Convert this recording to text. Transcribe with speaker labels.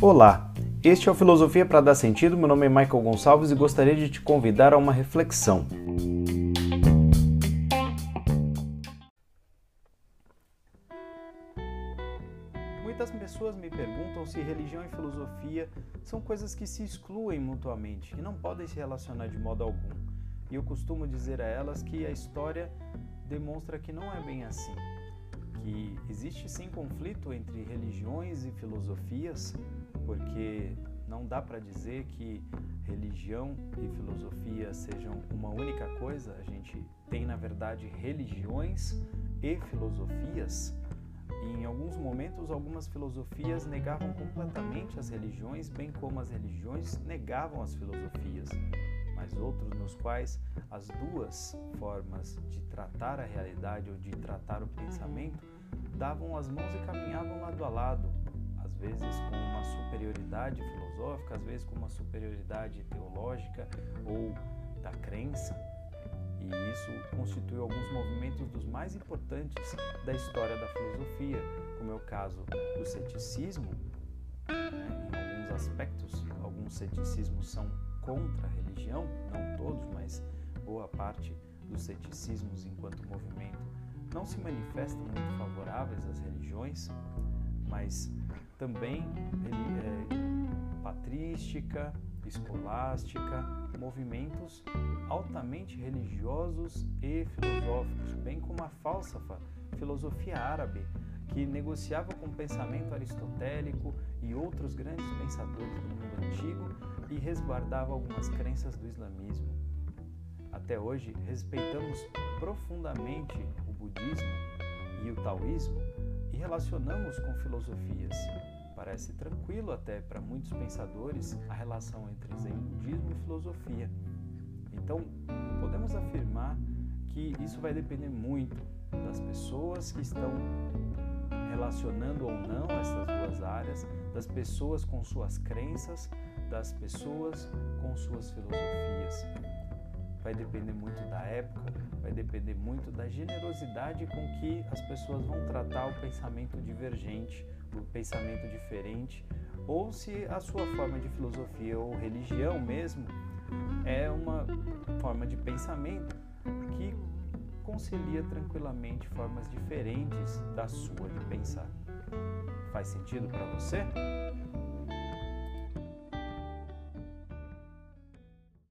Speaker 1: Olá, este é o Filosofia para Dar Sentido. Meu nome é Michael Gonçalves e gostaria de te convidar a uma reflexão. Muitas pessoas me perguntam se religião e filosofia são coisas que se excluem mutuamente, que não podem se relacionar de modo algum. E eu costumo dizer a elas que a história demonstra que não é bem assim. Que existe sim conflito entre religiões e filosofias, porque não dá para dizer que religião e filosofia sejam uma única coisa. A gente tem, na verdade, religiões e filosofias. E em alguns momentos, algumas filosofias negavam completamente as religiões, bem como as religiões negavam as filosofias outros nos quais as duas formas de tratar a realidade ou de tratar o pensamento davam as mãos e caminhavam lado a lado, às vezes com uma superioridade filosófica, às vezes com uma superioridade teológica ou da crença. E isso constitui alguns movimentos dos mais importantes da história da filosofia, como é o caso do ceticismo. Né? Em alguns aspectos, alguns ceticismos são contra a religião, não todos, mas boa parte dos ceticismos enquanto movimento não se manifestam muito favoráveis às religiões, mas também é, patrística, escolástica, movimentos altamente religiosos e filosóficos, bem como a falsa filosofia árabe, que negociava com o pensamento aristotélico e outros grandes pensadores do mundo antigo e resguardava algumas crenças do islamismo. Até hoje, respeitamos profundamente o budismo e o taoísmo e relacionamos com filosofias. Parece tranquilo até para muitos pensadores a relação entre zen budismo e filosofia. Então, podemos afirmar que isso vai depender muito das pessoas que estão relacionando ou não essas duas áreas, das pessoas com suas crenças, das pessoas com suas filosofias. Vai depender muito da época, vai depender muito da generosidade com que as pessoas vão tratar o pensamento divergente, o pensamento diferente, ou se a sua forma de filosofia ou religião mesmo é uma forma de pensamento concilia tranquilamente formas diferentes da sua de pensar. Faz sentido para você?